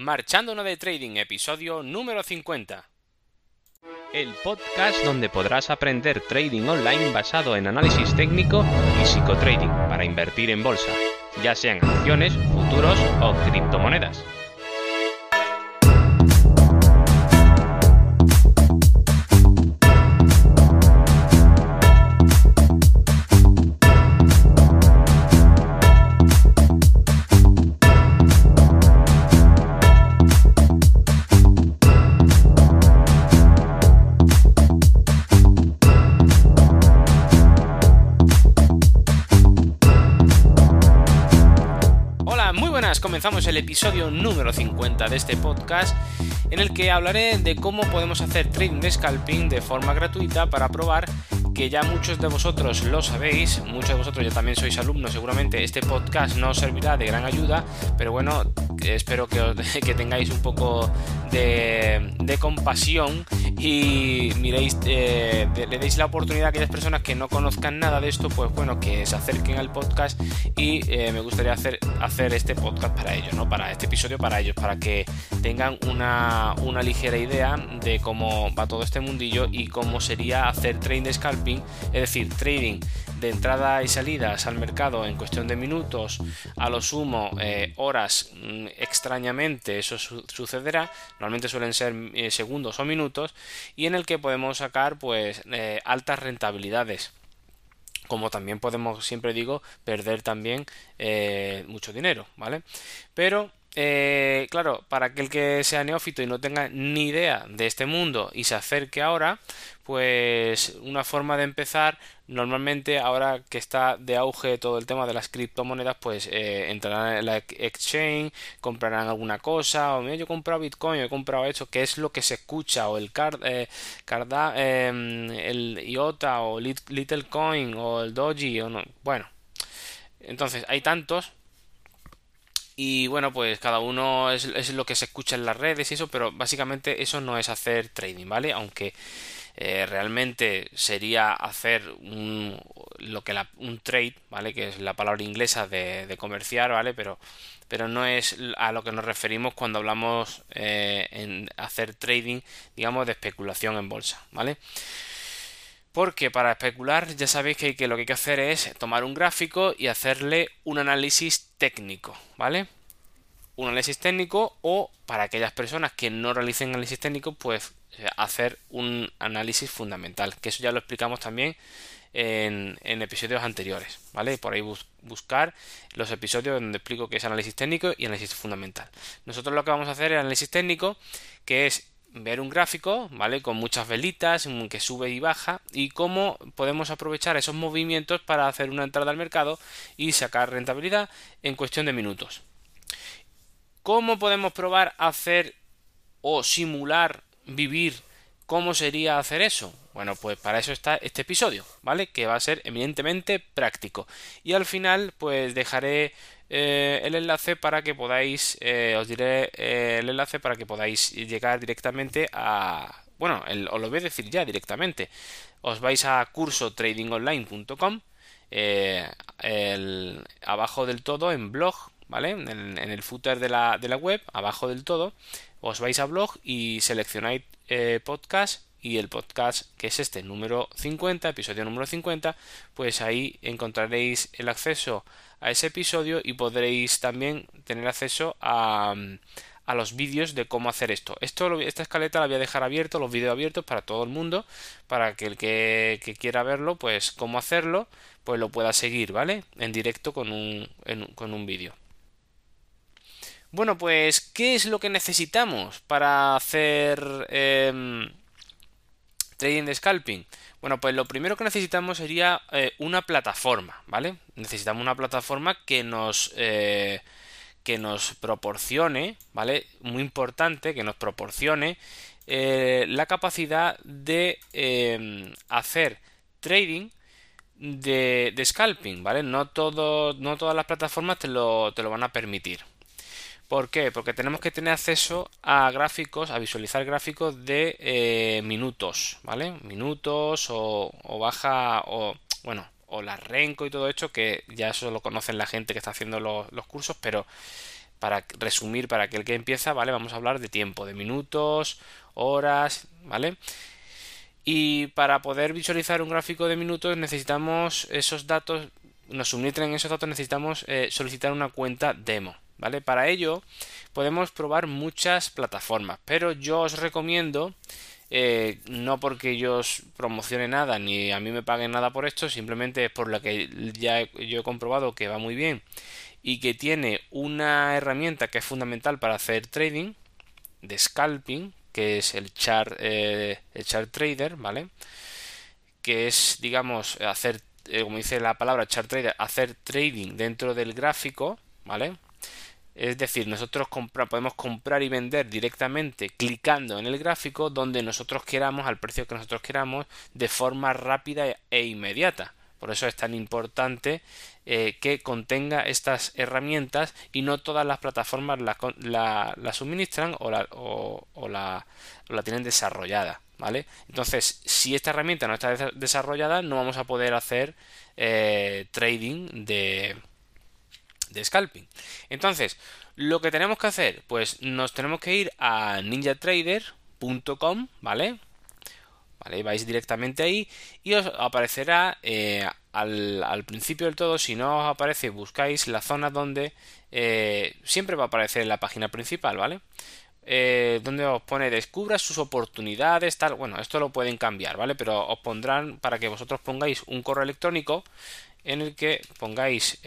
Marchando de Trading, episodio número 50. El podcast donde podrás aprender trading online basado en análisis técnico y psicotrading para invertir en bolsa, ya sean acciones, futuros o criptomonedas. Comenzamos el episodio número 50 de este podcast en el que hablaré de cómo podemos hacer trading de scalping de forma gratuita para probar que ya muchos de vosotros lo sabéis, muchos de vosotros ya también sois alumnos, seguramente este podcast no servirá de gran ayuda, pero bueno, espero que, que tengáis un poco de, compasión y miréis, eh, le deis la oportunidad a aquellas personas que no conozcan nada de esto, pues bueno, que se acerquen al podcast y eh, me gustaría hacer, este podcast para ellos, ¿no? Para este episodio para ellos, para que tengan una, una ligera idea de cómo va todo este mundillo y cómo sería hacer trading de scalping, es decir, trading de entrada y salidas al mercado en cuestión de minutos, a lo sumo eh, horas, mm, extrañamente eso sucederá, normalmente suelen ser eh, segundos o minutos, y en el que podemos sacar pues eh, altas rentabilidades como también podemos, siempre digo, perder también mucho dinero, ¿vale? Pero eh, claro, para aquel que sea neófito y no tenga ni idea de este mundo y se acerque ahora, pues una forma de empezar, normalmente ahora que está de auge todo el tema de las criptomonedas, pues eh, entrarán en la exchange, comprarán alguna cosa, o mira, yo he comprado Bitcoin, he comprado esto, que es lo que se escucha, o el card, eh, em, el IOTA, o Little Coin, o el Doji, o no, bueno. Entonces, hay tantos y bueno, pues cada uno es, lo que se escucha en las redes y eso, pero básicamente eso no es hacer trading, ¿vale? Aunque eh, realmente sería hacer un, lo que un trade, ¿vale? Que es la palabra inglesa de, comerciar, ¿vale? Pero, pero no es a lo que nos referimos cuando hablamos eh, en hacer trading, digamos, de especulación en bolsa, ¿vale? Porque para especular ya sabéis que, lo que hay que hacer es tomar un gráfico y hacerle un análisis técnico, ¿vale? Un análisis técnico o para aquellas personas que no realicen análisis técnico, pues eh, hacer un análisis fundamental, que eso ya lo explicamos también en, episodios anteriores, ¿vale? Por ahí buscar los episodios donde explico qué es análisis técnico y análisis fundamental. Nosotros lo que vamos a hacer es análisis técnico, que es ver un gráfico, ¿vale? Con muchas velitas que sube y baja y cómo podemos aprovechar esos movimientos para hacer una entrada al mercado y sacar rentabilidad en cuestión de minutos. ¿Cómo podemos probar hacer o simular vivir cómo sería hacer eso? Bueno, pues para eso está este episodio, ¿vale? Que va a ser eminentemente práctico. Y al final, pues dejaré eh, el enlace para que podáis, eh, os diré eh, el enlace para que podáis llegar directamente a, bueno, os lo voy a decir ya directamente. Os vais a curso tradingonline.com, abajo del todo en blog, ¿vale? En, el footer de la, de la, web, abajo del todo, os vais a blog y seleccionáis podcast y el podcast que es este número 50, episodio número 50, pues ahí encontraréis el acceso a ese episodio y podréis también tener acceso a, a los vídeos de cómo hacer esto. esto. Esta escaleta la voy a dejar abierto, los vídeos abiertos para todo el mundo, para que el que, quiera verlo, pues cómo hacerlo, pues lo pueda seguir, ¿vale? En directo con un, con un vídeo. Bueno, pues, ¿qué es lo que necesitamos para hacer em, trading de scalping? Bueno, pues lo primero que necesitamos sería eh, una plataforma, ¿vale? Necesitamos una plataforma que nos, eh, que nos proporcione, ¿vale? Muy importante, que nos proporcione eh, la capacidad de em, hacer trading de, de, scalping, ¿vale? No, todo, no todas las plataformas te lo, te lo van a permitir, ¿Por qué? Porque tenemos que tener acceso a gráficos, a visualizar gráficos de eh, minutos, ¿vale? Minutos o, baja o, bueno, o la renco y todo esto, que ya eso lo conocen la gente que está haciendo los, cursos, pero para resumir para aquel que empieza, ¿vale? Vamos a hablar de tiempo, de minutos, horas, ¿vale? Y para poder visualizar un gráfico de minutos necesitamos esos datos, nos suministran esos datos, necesitamos eh, solicitar una cuenta demo, ¿vale? Para ello podemos probar muchas plataformas, pero yo os recomiendo eh, no porque yo os promocione nada ni a mí me paguen nada por esto, simplemente es por lo que ya yo he comprobado que va muy bien y que tiene una herramienta que es fundamental para hacer trading de scalping, que es el chart, eh, el chart trader, ¿vale? Que es, digamos, hacer, eh, como dice la palabra chart trader, hacer trading dentro del gráfico, ¿vale? Es decir, nosotros podemos comprar y vender directamente clicando en el gráfico donde nosotros queramos, al precio que nosotros queramos, de forma rápida e inmediata. Por eso es tan importante eh, que contenga estas herramientas y no todas las plataformas la, suministran o la, o, la, tienen desarrollada. ¿Vale? Entonces, si esta herramienta no está desarrollada, no vamos a poder hacer eh, trading de, de scalping. Entonces, lo que tenemos que hacer, pues nos tenemos que ir a ninjatrader.com, ¿vale? ¿Vale? Vais directamente ahí y os aparecerá eh, al, principio del todo, si no os aparece, buscáis la zona donde eh, siempre va a aparecer en la página principal, ¿vale? Eh, donde os pone descubra sus oportunidades, tal. Bueno, esto lo pueden cambiar, ¿vale? Pero os pondrán para que vosotros pongáis un correo electrónico en el que pongáis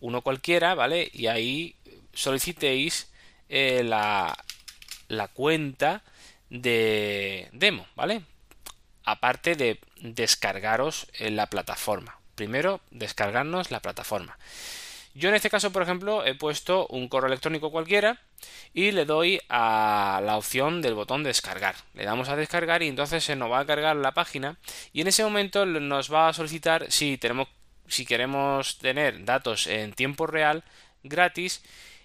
uno cualquiera, ¿vale? Y ahí solicitéis la, la cuenta de demo, ¿vale? Aparte de descargaros en la plataforma. Primero, descargarnos la plataforma. Yo en este caso, por ejemplo, he puesto un correo electrónico cualquiera y le doy a la opción del botón descargar. Le damos a descargar y entonces se nos va a cargar la página y en ese momento nos va a solicitar si tenemos si queremos tener datos en tiempo real gratis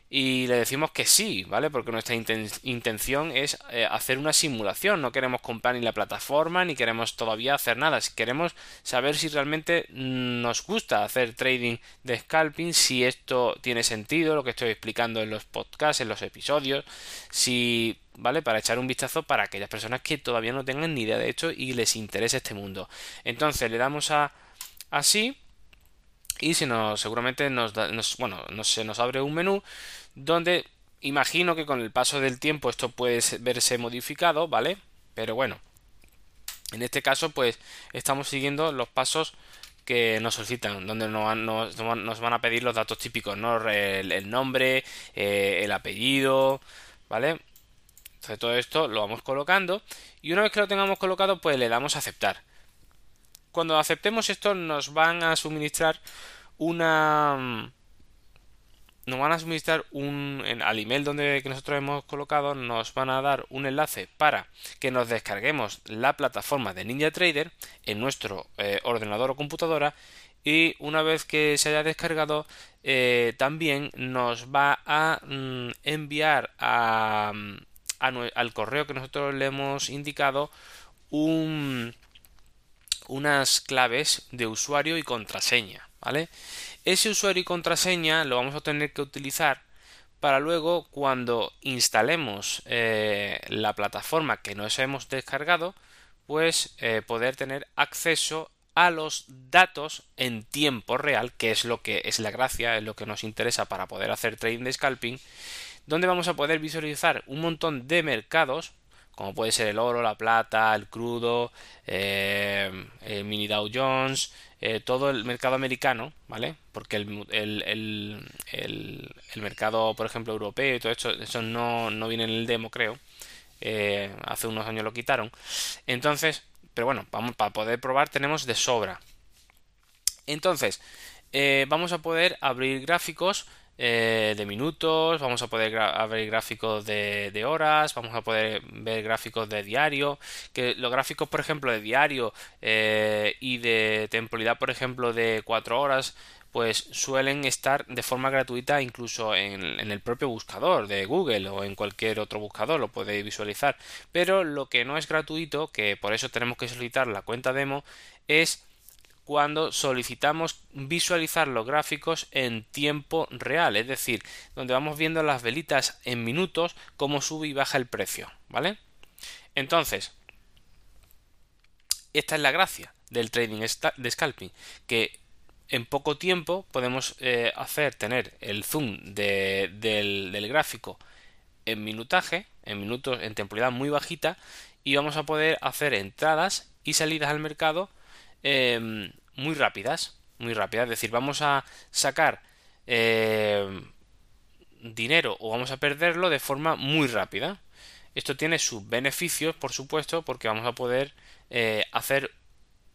y le decimos que sí, ¿vale? Porque nuestra intención es eh, hacer una simulación, no queremos comprar ni la plataforma ni queremos todavía hacer nada, queremos saber si realmente nos gusta hacer trading de scalping, si esto tiene sentido, lo que estoy explicando en los podcasts, en los episodios, si ¿vale? Para echar un vistazo para aquellas personas que todavía no tengan ni idea de esto y les interese este mundo. Entonces le damos a así y si nos, seguramente nos, bueno, se nos abre un menú donde imagino que con el paso del tiempo esto puede verse modificado, ¿vale? Pero bueno, en este caso pues estamos siguiendo los pasos que nos solicitan, donde nos, nos, van a pedir los datos típicos, ¿no? El, nombre, eh, el apellido, ¿vale? Entonces todo esto lo vamos colocando y una vez que lo tengamos colocado pues le damos a aceptar cuando aceptemos esto nos van a suministrar una mm, nos van a suministrar un al email donde que nosotros hemos colocado nos van a dar un enlace para que nos descarguemos la plataforma de NinjaTrader en nuestro eh, ordenador o computadora y una vez que se haya descargado eh, también nos va a mm, enviar a, mm, al correo que nosotros le hemos indicado un unas claves de usuario y contraseña, ¿vale? Ese usuario y contraseña lo vamos a tener que utilizar para luego cuando instalemos eh, la plataforma que nos hemos descargado, pues eh, poder tener acceso a los datos en tiempo real, que es lo que es la gracia, es lo que nos interesa para poder hacer trading de scalping, donde vamos a poder visualizar un montón de mercados como puede ser el oro, la plata, el crudo, eh, el mini Dow Jones, eh, todo el mercado americano, ¿vale? Porque el, el, el, mercado, por ejemplo, europeo y todo esto, eso no, no viene en el demo, creo. Eh, hace unos años lo quitaron. Entonces, pero bueno, vamos, para poder probar tenemos de sobra. Entonces, vamos a poder abrir gráficos eh, de minutos, vamos a poder ver gráficos de, horas, vamos a poder ver gráficos de diario, que los gráficos, por ejemplo, de diario eh, y de temporalidad, por ejemplo, de 4 horas, pues suelen estar de forma gratuita incluso en, en, el propio buscador de Google o en cualquier otro buscador lo podéis visualizar. Pero lo que no es gratuito que por eso tenemos que solicitar la cuenta demo es cuando solicitamos visualizar los gráficos en tiempo real, es decir, donde vamos viendo las velitas en minutos cómo sube y baja el precio, ¿vale? Entonces, esta es la gracia del trading de scalping, que en poco tiempo podemos eh, hacer tener el zoom del, gráfico en minutaje, en minutos, en temporalidad muy bajita, y vamos a poder hacer entradas y salidas al mercado Em, muy rápidas, muy rápidas. Es decir, vamos a sacar em, dinero o vamos a perderlo de forma muy rápida. Esto tiene sus beneficios, por supuesto, porque vamos a poder eh, hacer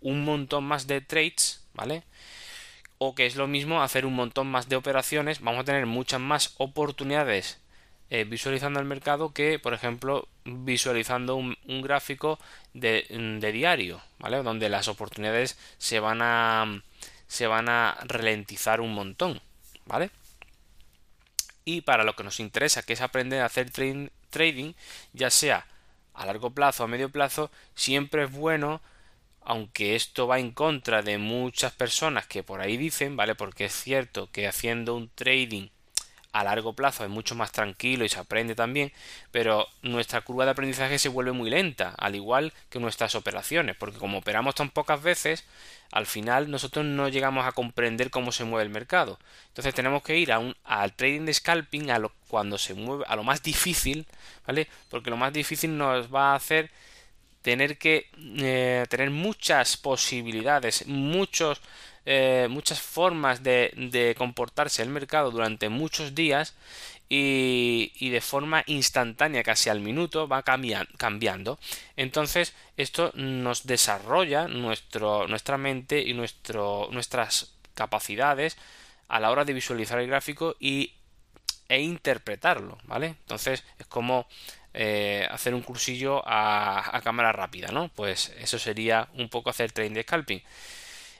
un montón más de trades, ¿vale? O que es lo mismo hacer un montón más de operaciones. Vamos a tener muchas más oportunidades eh, visualizando el mercado que, por ejemplo, visualizando un, gráfico de, diario, ¿vale? Donde las oportunidades se van a se van a ralentizar un montón, ¿vale? Y para lo que nos interesa, que es aprender a hacer trading, ya sea a largo plazo o a medio plazo, siempre es bueno aunque esto va en contra de muchas personas que por ahí dicen, ¿vale? Porque es cierto que haciendo un trading a largo plazo es mucho más tranquilo y se aprende también, pero nuestra curva de aprendizaje se vuelve muy lenta, al igual que nuestras operaciones, porque como operamos tan pocas veces, al final nosotros no llegamos a comprender cómo se mueve el mercado. Entonces tenemos que ir a un, al trading de scalping a lo, cuando se mueve a lo más difícil, ¿vale? Porque lo más difícil nos va a hacer tener que eh, tener muchas posibilidades, muchos eh, muchas formas de, comportarse el mercado durante muchos días y, de forma instantánea, casi al minuto, va cambiando. Entonces, esto nos desarrolla nuestro, nuestra mente y nuestro, nuestras capacidades a la hora de visualizar el gráfico y, e interpretarlo, ¿vale? Entonces, es como eh, hacer un cursillo a, a, cámara rápida, ¿no? Pues eso sería un poco hacer trading de scalping.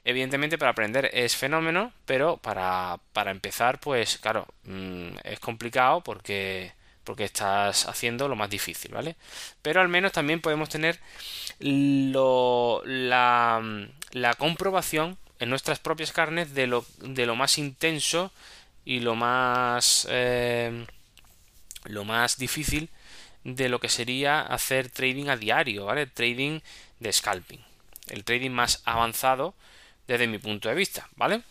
Evidentemente para aprender es fenómeno, pero para, para empezar, pues claro, mm, es complicado porque, porque estás haciendo lo más difícil, ¿vale? Pero al menos también podemos tener la, la comprobación en nuestras propias carnes de lo, de lo más intenso y lo más, eh, lo más difícil de lo que sería hacer trading a diario, ¿vale? Trading de scalping. El trading más avanzado desde mi punto de vista, ¿vale?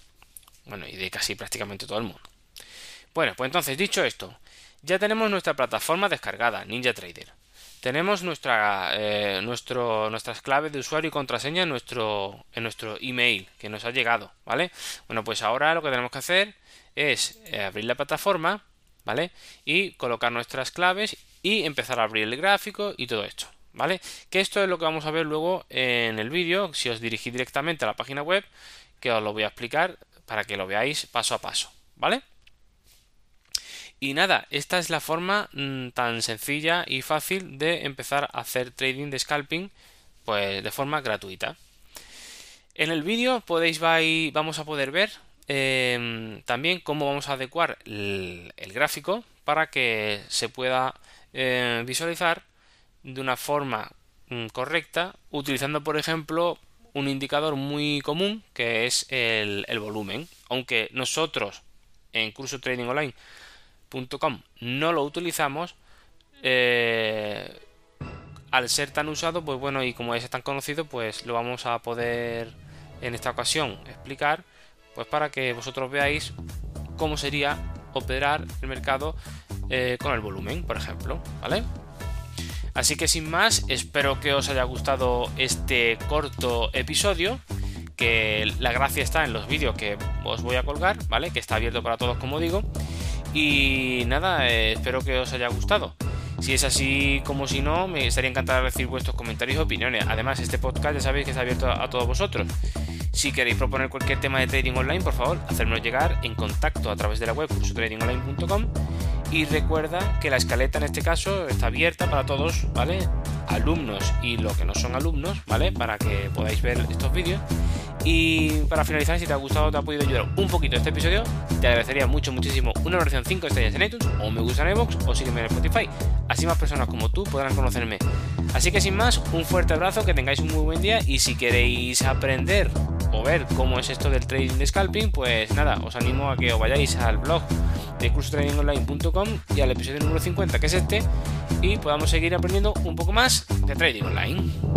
Bueno, y de casi prácticamente todo el mundo. Bueno, pues entonces, dicho esto, ya tenemos nuestra plataforma descargada, NinjaTrader. Tenemos nuestra, eh, nuestro, nuestras claves de usuario y contraseña en nuestro, en nuestro email que nos ha llegado, ¿vale? Bueno, pues ahora lo que tenemos que hacer es eh, abrir la plataforma, ¿vale? Y colocar nuestras claves y empezar a abrir el gráfico y todo esto. ¿Vale? Que esto es lo que vamos a ver luego en el vídeo, si os dirigís directamente a la página web, que os lo voy a explicar para que lo veáis paso a paso, ¿vale? Y nada, esta es la forma mm, tan sencilla y fácil de empezar a hacer trading de scalping, pues de forma gratuita. En el vídeo podéis vamos a poder ver em, también cómo vamos a adecuar el, gráfico para que se pueda eh, visualizar de una forma mm, correcta utilizando por ejemplo un indicador muy común que es el, volumen. Aunque nosotros en cursotradingonline.com no lo utilizamos eh, al ser tan usado pues bueno y como es tan conocido pues lo vamos a poder en esta ocasión explicar pues para que vosotros veáis cómo sería operar el mercado eh, con el volumen por ejemplo vale Así que sin más, espero que os haya gustado este corto episodio que la gracia está en los vídeos que os voy a colgar, ¿vale? Que está abierto para todos, como digo. Y nada, eh, espero que os haya gustado. Si es así como si no, me estaría encantado de recibir vuestros comentarios y opiniones. Además, este podcast ya sabéis que está abierto a, todos vosotros. Si queréis proponer cualquier tema de trading online, por favor, hacérmelo llegar en contacto a través de la web cursotradingonline.com y recuerda que la escaleta en este caso está abierta para todos, ¿vale? Alumnos y los que no son alumnos, ¿vale? Para que podáis ver estos vídeos. Y para finalizar, si te ha gustado te ha podido ayudar un poquito este episodio, te agradecería mucho, muchísimo una oración 5 estrellas en iTunes o me gusta en iVoox o sígueme en Spotify. Así más personas como tú podrán conocerme. Así que sin más, un fuerte abrazo, que tengáis un muy buen día y si queréis aprender o ver cómo es esto del trading de scalping, pues nada, os animo a que os vayáis al blog de cursotradingonline.com y al episodio número 50 que es este y podamos seguir aprendiendo un poco más de trading online.